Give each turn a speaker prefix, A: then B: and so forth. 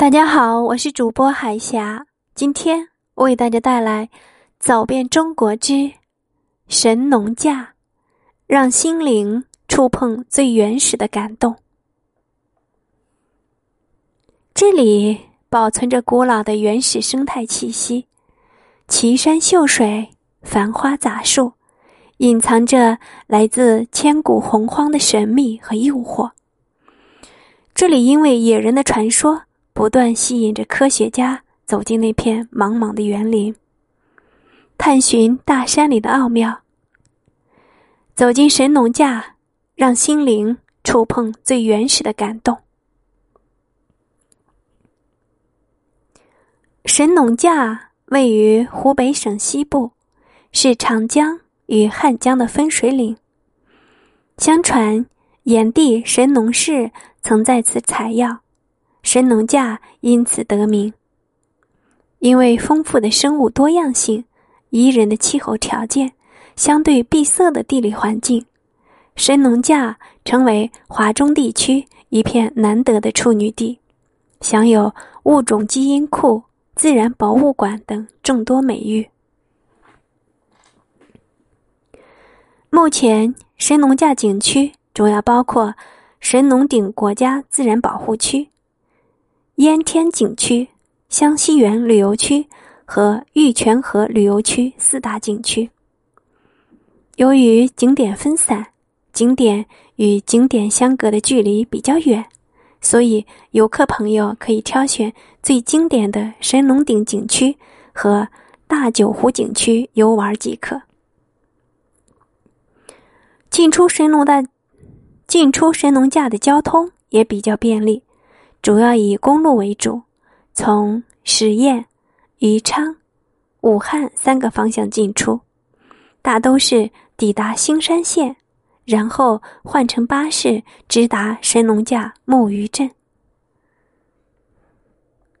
A: 大家好，我是主播海霞，今天为大家带来《走遍中国之神农架》，让心灵触碰最原始的感动。这里保存着古老的原始生态气息，奇山秀水、繁花杂树，隐藏着来自千古洪荒的神秘和诱惑。这里因为野人的传说。不断吸引着科学家走进那片茫茫的园林，探寻大山里的奥妙。走进神农架，让心灵触碰最原始的感动。神农架位于湖北省西部，是长江与汉江的分水岭。相传，炎帝神农氏曾在此采药。神农架因此得名。因为丰富的生物多样性、宜人的气候条件、相对闭塞的地理环境，神农架成为华中地区一片难得的处女地，享有物种基因库、自然博物馆等众多美誉。目前，神农架景区主要包括神农顶国家自然保护区。烟天景区、湘西园旅游区和玉泉河旅游区四大景区。由于景点分散，景点与景点相隔的距离比较远，所以游客朋友可以挑选最经典的神农顶景区和大九湖景区游玩即可。进出神农的进出神农架的交通也比较便利。主要以公路为主，从十堰、宜昌、武汉三个方向进出，大都是抵达兴山县，然后换乘巴士直达神农架木鱼镇。